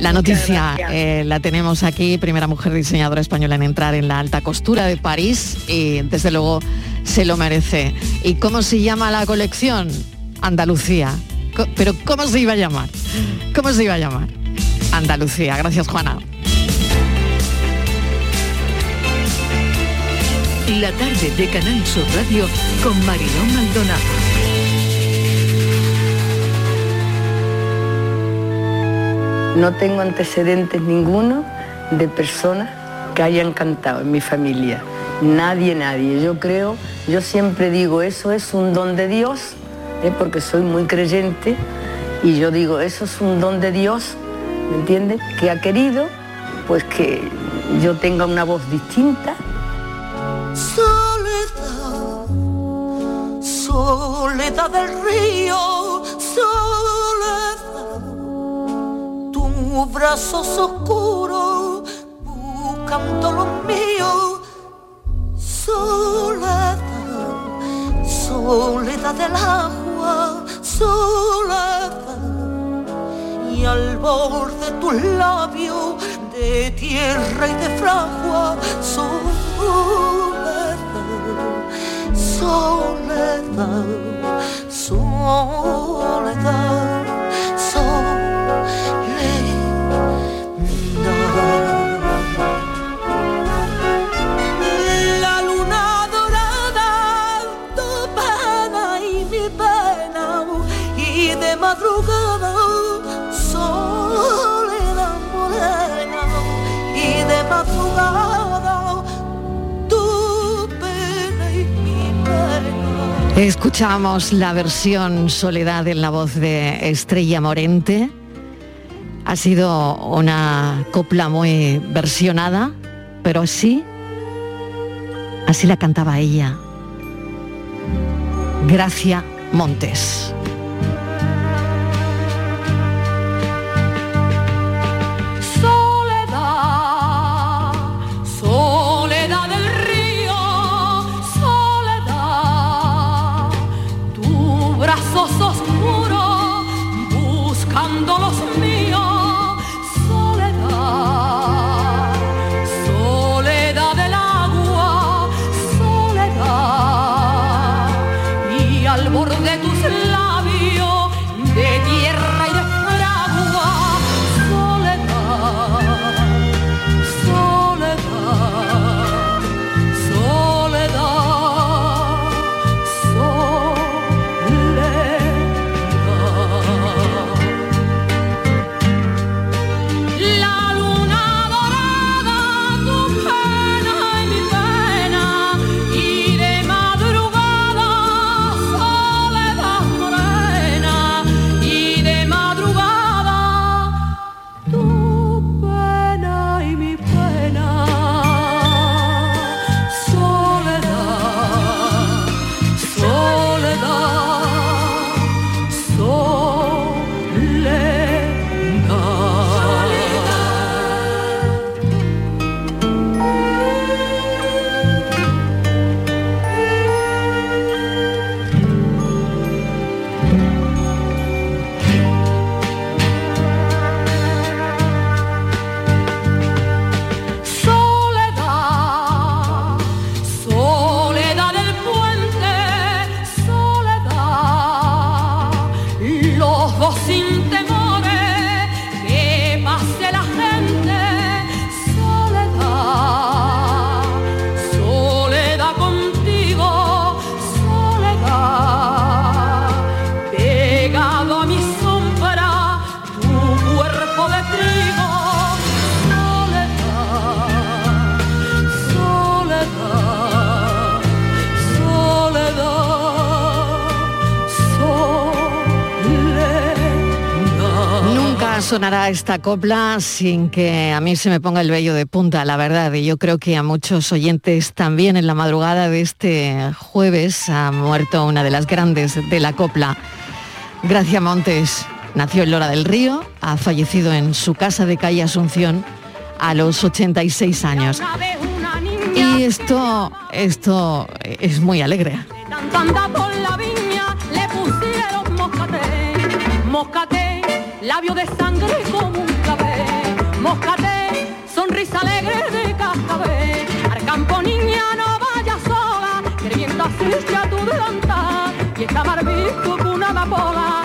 La noticia eh, la tenemos aquí, primera mujer diseñadora española en entrar en la alta costura de París y desde luego se lo merece. ¿Y cómo se llama la colección? Andalucía. Pero ¿cómo se iba a llamar? ¿Cómo se iba a llamar? Andalucía. Gracias, Juana. La tarde de Canal Sur Radio con Mariló Maldonado. No tengo antecedentes ninguno de personas que hayan cantado en mi familia. Nadie, nadie. Yo creo, yo siempre digo, eso es un don de Dios, ¿eh? porque soy muy creyente, y yo digo, eso es un don de Dios, ¿me entiendes? Que ha querido, pues que yo tenga una voz distinta. Soledad, soledad del río, soledad, tus brazos oscuros buscando los míos, soledad, soledad del agua, soledad, y al borde tus labios de tierra y de fragua, soledad, soledad, soledad. Escuchamos la versión Soledad en la voz de Estrella Morente. Ha sido una copla muy versionada, pero así, así la cantaba ella. Gracia Montes. Esta copla sin que a mí se me ponga el vello de punta, la verdad. Y yo creo que a muchos oyentes también en la madrugada de este jueves ha muerto una de las grandes de la copla. Gracia Montes nació en Lora del Río, ha fallecido en su casa de calle Asunción a los 86 años. Y esto, esto es muy alegre. Labio de sangre como un cabé, moscate, sonrisa alegre de cascabel, al campo niña no vaya sola, que el viento asiste a tu delantal, y esta barbito con una amapola,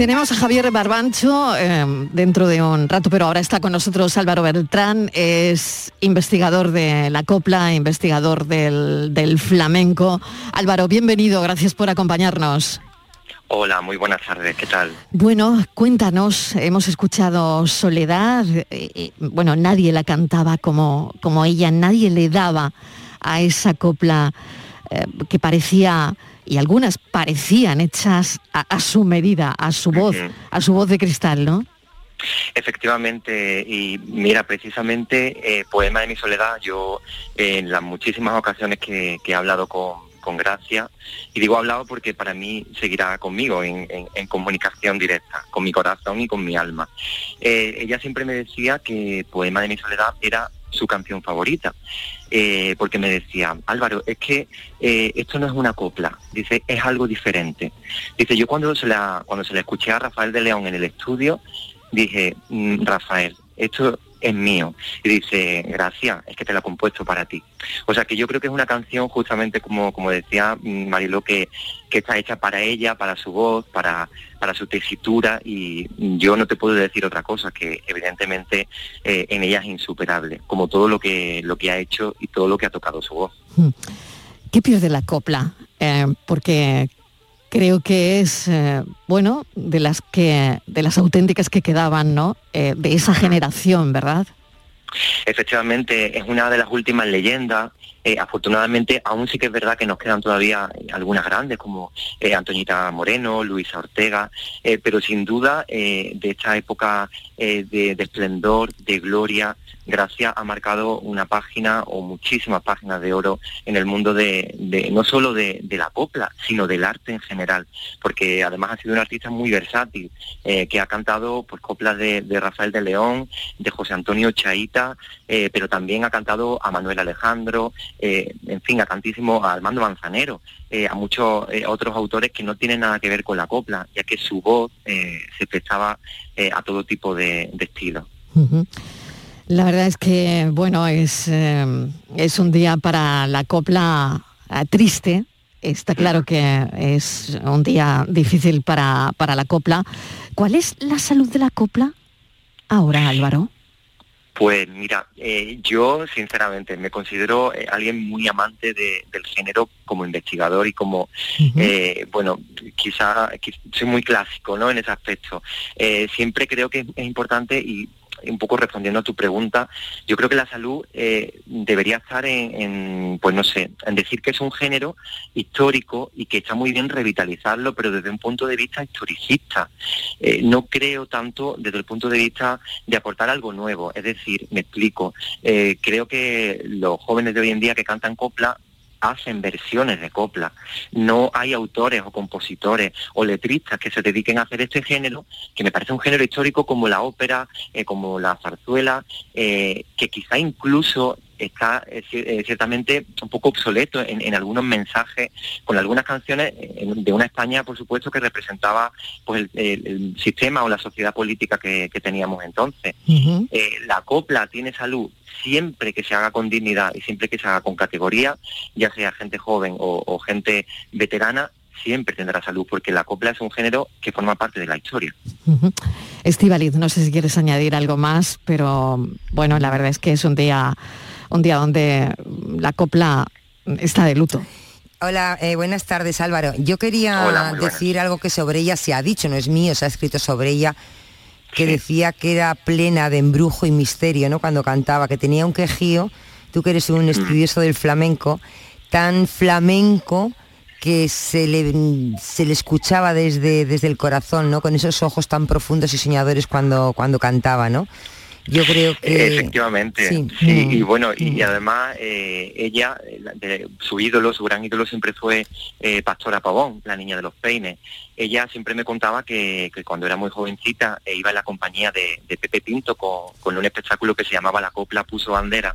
Tenemos a Javier Barbancho eh, dentro de un rato, pero ahora está con nosotros Álvaro Beltrán, es investigador de la copla, investigador del, del flamenco. Álvaro, bienvenido, gracias por acompañarnos. Hola, muy buenas tardes, ¿qué tal? Bueno, cuéntanos, hemos escuchado Soledad, eh, eh, bueno, nadie la cantaba como, como ella, nadie le daba a esa copla eh, que parecía, y algunas parecían hechas a, a su medida, a su voz, a su voz de cristal, ¿no? Efectivamente, y mira, precisamente eh, Poema de mi soledad, yo eh, en las muchísimas ocasiones que, que he hablado con, con Gracia, y digo hablado porque para mí seguirá conmigo en, en- en comunicación directa, con mi corazón y con mi alma. Eh, ella siempre me decía que Poema de mi soledad era su canción favorita, eh, porque me decía, Álvaro, es que eh, esto no es una copla, dice, es algo diferente. Dice, yo cuando se la, cuando se la escuché a Rafael de León en el estudio, dije, "Mm, Rafael, esto es mío. Y dice, gracias, es que te la he compuesto para ti. O sea que yo creo que es una canción justamente como, como decía mm, Mariló, que, que está hecha para ella, para su voz, para, para su tesitura y yo no te puedo decir otra cosa, que evidentemente eh, en ella es insuperable, como todo lo que, lo que ha hecho y todo lo que ha tocado su voz. ¿Qué pierde la copla? Eh, porque creo que es, eh, bueno, de las que, de las auténticas que quedaban, ¿no? Eh, de esa generación, ¿verdad? Efectivamente, es una de las últimas leyendas. Eh, afortunadamente, aún sí que es verdad que nos quedan todavía algunas grandes, como eh, Moreno, Luisa Ortega, pero sin duda de esta época de esplendor, de gloria, Gracia ha marcado una página o muchísimas páginas de oro en el mundo de, no solo de, la copla, sino del arte en general, porque además ha sido un artista muy versátil, eh, que ha cantado pues, coplas de, Rafael de León, de José Antonio Chaita, eh, pero también ha cantado a Manuel Alejandro, eh, en fin, a tantísimo a Armando Manzanero, a muchos otros autores que no tienen nada que ver con la copla, ya que su voz se prestaba a todo tipo de, estilos. La verdad es que, bueno, es, eh, es un día para la copla eh, triste. Está claro que es un día difícil para, para la copla. ¿Cuál es la salud de la copla ahora, Álvaro? Pues mira, eh, yo sinceramente me considero eh, alguien muy amante de- del género como investigador y como, eh, bueno, quizá, qui- soy muy clásico ¿no? en ese aspecto. Eh, siempre creo que es importante y un poco respondiendo a tu pregunta, yo creo que la salud eh, debería estar en, pues no sé, en decir que es un género histórico y que está muy bien revitalizarlo, pero desde un punto de vista historicista. Eh, no creo tanto desde el punto de vista de aportar algo nuevo. Es decir, me explico, eh, creo que los jóvenes de hoy en día que cantan copla hacen versiones de copla. No hay autores o compositores o letristas que se dediquen a hacer este género, que me parece un género histórico como la ópera, eh, como la zarzuela, eh, que quizá incluso está eh, eh, ciertamente un poco obsoleto en, en algunos mensajes, con algunas canciones eh, de una España, por supuesto, que representaba pues el, el- el sistema o la sociedad política que, que teníamos entonces. Eh, la copla tiene salud siempre que se haga con dignidad y siempre que se haga con categoría, ya sea gente joven o, o gente veterana, siempre tendrá salud, porque la copla es un género que forma parte de la historia. Estivaliz, no sé si quieres añadir algo más, pero bueno, la verdad es que es un día, un día donde la copla está de luto. Hola, eh, buenas tardes Álvaro. Yo quería Hola, muy buenas. decir algo que sobre ella se ha dicho, no es mío, se ha escrito sobre ella, que decía que era plena de embrujo y misterio, ¿no? Cuando cantaba, que tenía un quejío, tú que eres un estudioso del flamenco, tan flamenco que se le, se le escuchaba desde, desde el corazón, ¿no? Con esos ojos tan profundos y soñadores cuando, cuando cantaba, ¿no? Yo creo que... Efectivamente, sí. sí, Mm. y bueno, y, y además eh, ella, eh, de- su ídolo, su gran ídolo siempre fue eh, Pastora Pavón, la niña de los peines. Ella siempre me contaba que, que cuando era muy jovencita eh, iba en la compañía de, de Pepe Pinto con, con un espectáculo que se llamaba La Copla Puso Bandera,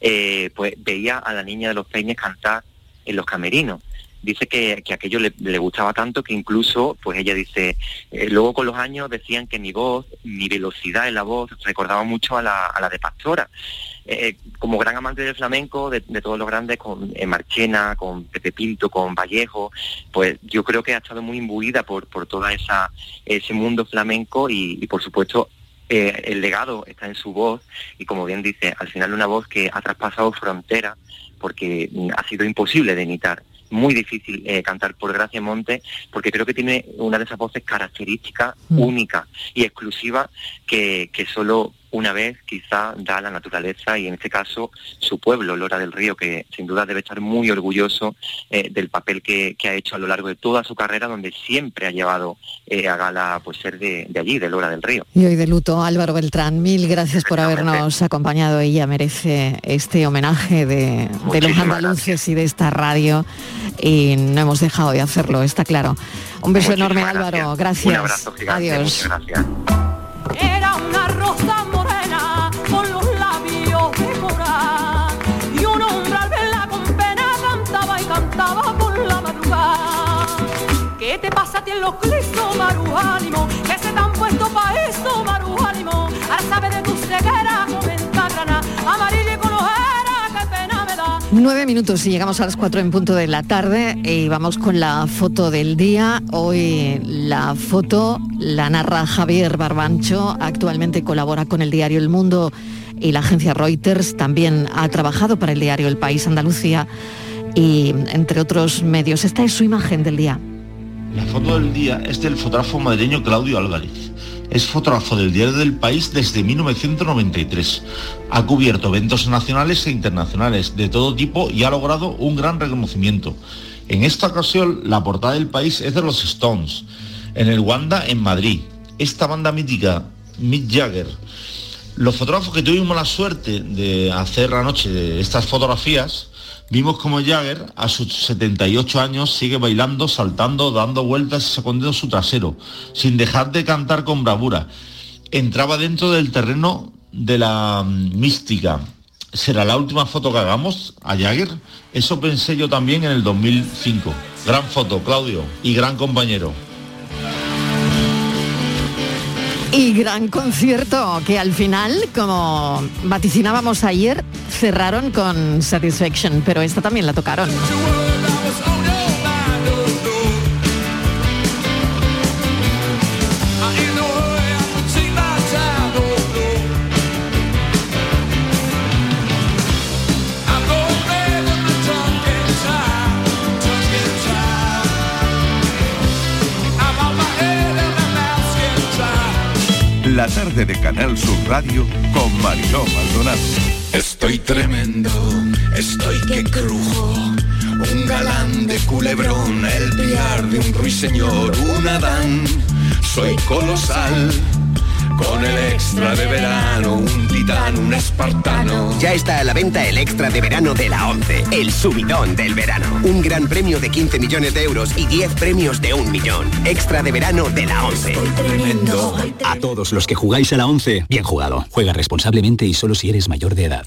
eh, pues veía a la niña de los peines cantar en los camerinos dice que, que aquello le, le gustaba tanto que incluso, pues ella dice, eh, luego con los años decían que mi voz, mi velocidad en la voz recordaba mucho a la, a la de Pastora. Eh, como gran amante del flamenco, de, de todos los grandes, con eh, Marchena, con Pepe Pinto, con Vallejo, pues yo creo que ha estado muy imbuida por, por esa ese mundo flamenco y, por supuesto eh, el legado está en su voz y como bien dice, al final una voz que ha traspasado fronteras porque mm, ha sido imposible de imitar muy difícil eh, cantar por Gracia Monte porque creo que tiene una de esas voces características, Mm. única y exclusiva que, que solo una vez quizá da la naturaleza y en este caso su pueblo, Lora del Río, que sin duda debe estar muy orgulloso eh, del papel que, que ha hecho a lo largo de toda su carrera, donde siempre ha llevado eh, a gala pues ser de, de allí, de Lora del Río. Y hoy de luto, Álvaro Beltrán, mil gracias por habernos acompañado. Ella merece este homenaje de, de los andaluces y de esta radio y no hemos dejado de hacerlo, está claro. Un beso enorme, Álvaro. Gracias. Un abrazo gigante, Adiós. muchas gracias. Nueve minutos y llegamos a las cuatro en punto de la tarde y vamos con la foto del día. Hoy la foto la narra Javier Barbancho, actualmente colabora con el diario El Mundo y la agencia Reuters, también ha trabajado para el diario El País Andalucía y entre otros medios. Esta es su imagen del día. La foto del día es del fotógrafo madrileño Claudio Álvarez. Es fotógrafo del Diario del País desde 1993. Ha cubierto eventos nacionales e internacionales de todo tipo y ha logrado un gran reconocimiento. En esta ocasión, la portada del país es de los Stones, en el Wanda, en Madrid. Esta banda mítica, Mick Jagger. Los fotógrafos que tuvimos la suerte de hacer la noche de estas fotografías, vimos como Jagger a sus 78 años sigue bailando, saltando, dando vueltas y sacudiendo su trasero, sin dejar de cantar con bravura. Entraba dentro del terreno de la mm, mística. ¿Será la última foto que hagamos a Jagger? Eso pensé yo también en el 2005. Gran foto, Claudio, y gran compañero. Y gran concierto que al final, como vaticinábamos ayer, cerraron con Satisfaction, pero esta también la tocaron. La tarde de Canal Sur Radio con Mariló Maldonado. Estoy tremendo, estoy que crujo. Un galán de culebrón, el piar de un ruiseñor, un Adán. Soy colosal, con el extra de verano, un titán, un espartano. Ya está a la venta el extra de verano de la 11, el subidón del verano. Un gran premio de 15 millones de euros y 10 premios de un millón. Extra de verano de la 11. A todos los que jugáis a la 11, bien jugado. Juega responsablemente y solo si eres mayor de edad.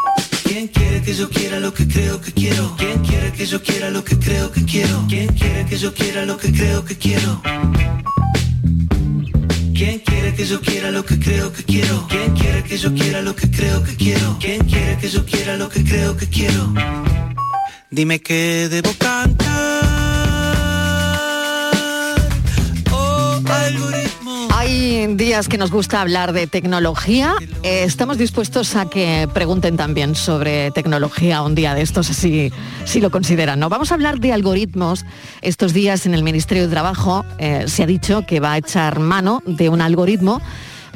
¿Quién quiere que yo quiera lo que creo que quiero? ¿Quién quiere que yo quiera lo que creo que quiero? ¿Quién quiere que yo quiera lo que creo que quiero? ¿Quién quiere que yo quiera lo que creo que quiero? ¿Quién quiere que yo quiera lo que creo que quiero? ¿Quién quiere que yo quiera lo que creo que quiero? Dime que debo cantar. Oh, algoritmo. Hay días que nos gusta hablar de tecnología. Eh, estamos dispuestos a que pregunten también sobre tecnología un día de estos, si, si lo consideran. ¿no? Vamos a hablar de algoritmos. Estos días en el Ministerio de Trabajo eh, se ha dicho que va a echar mano de un algoritmo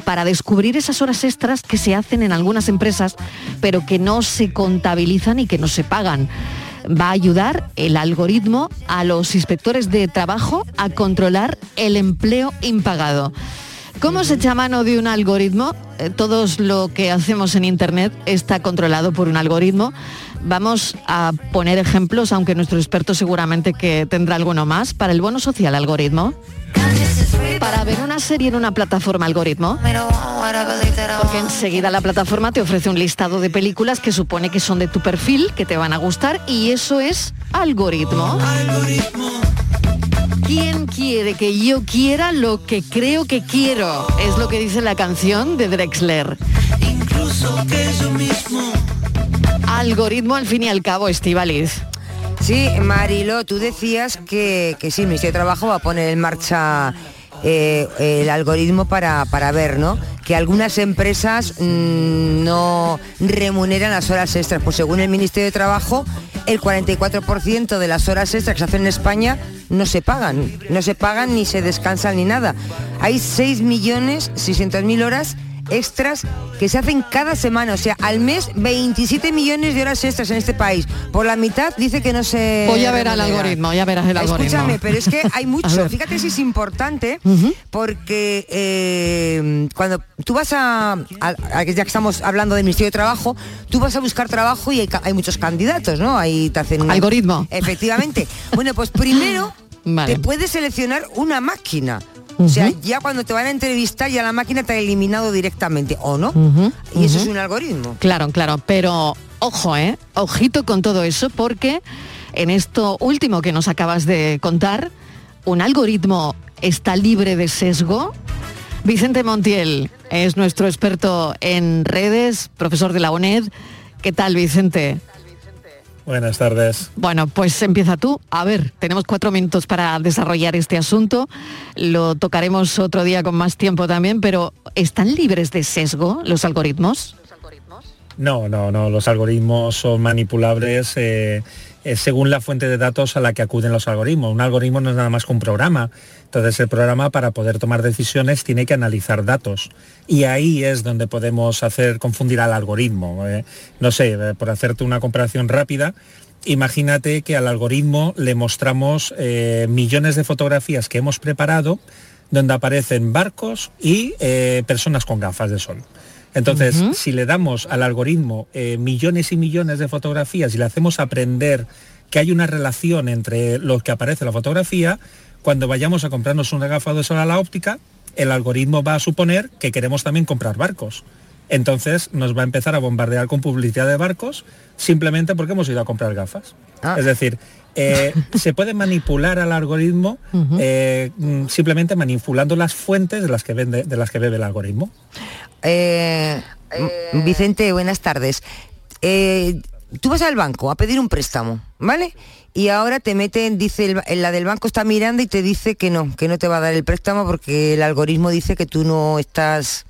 para descubrir esas horas extras que se hacen en algunas empresas, pero que no se contabilizan y que no se pagan. Va a ayudar el algoritmo a los inspectores de trabajo a controlar el empleo impagado. ¿Cómo se echa mano de un algoritmo? Eh, Todo lo que hacemos en Internet está controlado por un algoritmo. Vamos a poner ejemplos, aunque nuestro experto seguramente que tendrá alguno más. Para el bono social, algoritmo. Para ver una serie en una plataforma algoritmo. Porque enseguida la plataforma te ofrece un listado de películas que supone que son de tu perfil, que te van a gustar, y eso es algoritmo. ¿Quién quiere que yo quiera lo que creo que quiero? Es lo que dice la canción de Drexler. Incluso que yo mismo. Algoritmo al fin y al cabo, Estivalis. Sí, Marilo, tú decías que, que sí, el Ministerio de Trabajo va a poner en marcha eh, el algoritmo para, para ver, ¿no? Que algunas empresas mm, no remuneran las horas extras. Pues según el Ministerio de Trabajo, el 44% de las horas extras que se hacen en España no se pagan. No se pagan ni se descansan ni nada. Hay 6.600.000 horas extras que se hacen cada semana, o sea, al mes 27 millones de horas extras en este país. Por la mitad dice que no se... Voy a ver al algoritmo, ya verás el algoritmo. Escúchame, pero es que hay mucho. Fíjate si es importante, porque eh, cuando tú vas a, a- a- ya que estamos hablando del Ministerio de Trabajo, tú vas a buscar trabajo y hay, muchos candidatos, ¿no? Ahí te hacen un Algoritmo. Efectivamente. bueno, pues primero Vale. te puedes seleccionar una máquina. O sea, ya cuando te van a entrevistar ya la máquina te ha eliminado directamente, ¿o no? Y eso es un algoritmo. Claro, claro, pero ojo, ¿eh? Ojito con todo eso porque en esto último que nos acabas de contar, ¿un algoritmo está libre de sesgo? Vicente Montiel es nuestro experto en redes, profesor de la UNED. ¿Qué tal, Vicente? Buenas tardes. Bueno, pues empieza tú. A ver, tenemos cuatro minutos para desarrollar este asunto. Lo tocaremos otro día con más tiempo también, pero ¿están libres de sesgo los algoritmos? No, no, no. Los algoritmos son manipulables eh, según la fuente de datos a la que acuden los algoritmos. Un algoritmo no es nada más que un programa. Entonces el programa para poder tomar decisiones tiene que analizar datos. Y ahí es donde podemos hacer confundir al algoritmo. Eh, no sé, eh, por hacerte una comparación rápida, imagínate que al algoritmo le mostramos eh, millones de fotografías que hemos preparado donde aparecen barcos y personas con gafas de sol. Entonces, si le damos al algoritmo eh, millones y millones de fotografías y le hacemos aprender que hay una relación entre lo que aparece en la fotografía, cuando vayamos a comprarnos una gafa de sol a la óptica, el algoritmo va a suponer que queremos también comprar barcos. Entonces nos va a empezar a bombardear con publicidad de barcos simplemente porque hemos ido a comprar gafas. Ah. Es decir, eh, se puede manipular al algoritmo eh, simplemente manipulando las fuentes de las que, vende, de las que bebe el algoritmo. Eh, M- Vicente, buenas tardes. Eh, tú vas al banco a pedir un préstamo, ¿vale? Y ahora te meten, dice, el ba- la del banco está mirando y te dice que no, que no te va a dar el préstamo porque el algoritmo dice que tú no estás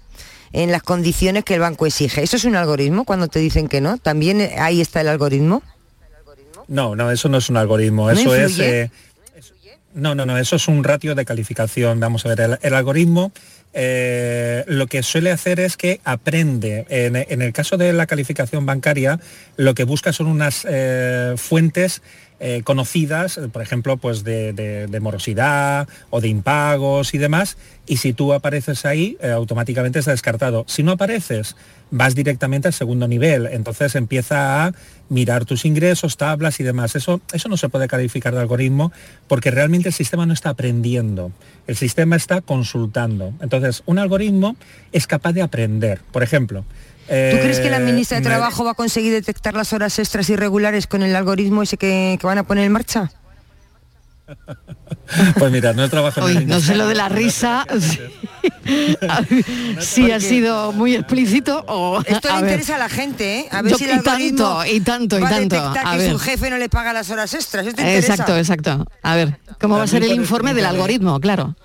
en las condiciones que el banco exige. ¿Eso es un algoritmo cuando te dicen que no? ¿También eh, ahí está el algoritmo? No, no, eso no es un algoritmo, ¿No eso es... eh, no, no, no, eso es un ratio de calificación. Vamos a ver, el, el algoritmo eh, lo que suele hacer es que aprende. En, el caso de la calificación bancaria, lo que busca son unas eh, fuentes eh, conocidas, eh, por ejemplo, pues de, morosidad o de impagos y demás, y si tú apareces ahí, eh, automáticamente está descartado. Si no apareces, vas directamente al segundo nivel, entonces empieza a mirar tus ingresos, tablas y demás. Eso, eso no se puede calificar de algoritmo porque realmente el sistema no está aprendiendo, el sistema está consultando. Entonces, un algoritmo es capaz de aprender. Por ejemplo, ¿Tú crees que la ministra de me- Trabajo va a conseguir detectar las horas extras irregulares con el algoritmo ese que, que van a poner en marcha? Pues mira, no trabajo en el Uy, no sé lo de la risa. Si ha sido muy explícito o... Esto a le ver. interesa a la gente, ¿eh? A ver Yo- si el y algoritmo tanto, y tanto, y tanto. a que ver. su jefe no le paga las horas extras. Esto interesa. Exacto, exacto. A ver, ¿cómo A va a ser el informe del algoritmo? Claro.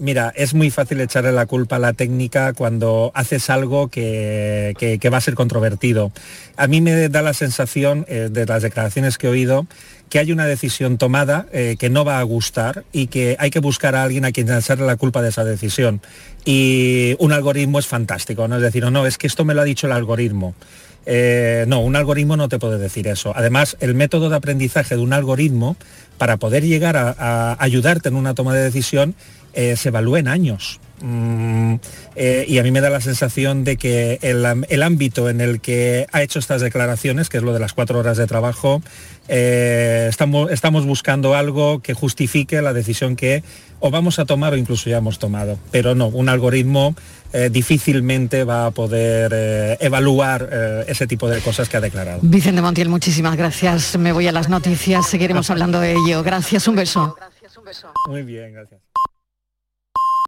Mira, es muy fácil echarle la culpa a la técnica cuando haces algo que, que- va a ser controvertido. A mí me da la sensación, eh, de las declaraciones que he oído, que hay una decisión tomada eh, que no va a gustar y que hay que buscar a alguien a quien echarle la culpa de esa decisión. Y un algoritmo es fantástico, ¿no? Es decir, no, no, es que esto me lo ha dicho el algoritmo. Eh, no, un algoritmo no te puede decir eso. Además, el método de aprendizaje de un algoritmo, para poder llegar a ayudarte en una toma de decisión, eh, se evalúa en años. Mm, eh, y a mí me da la sensación de que el, ámbito en el que ha hecho estas declaraciones, que es lo de las cuatro horas de trabajo, eh, estamos, estamos buscando algo que justifique la decisión que o vamos a tomar o incluso ya hemos tomado. Pero no, un algoritmo eh, difícilmente va a poder eh, evaluar eh, ese tipo de cosas que ha declarado. Vicente Montiel, muchísimas gracias. Me voy a las noticias, seguiremos hablando de ello. Gracias, un beso. beso. Muy bien, gracias.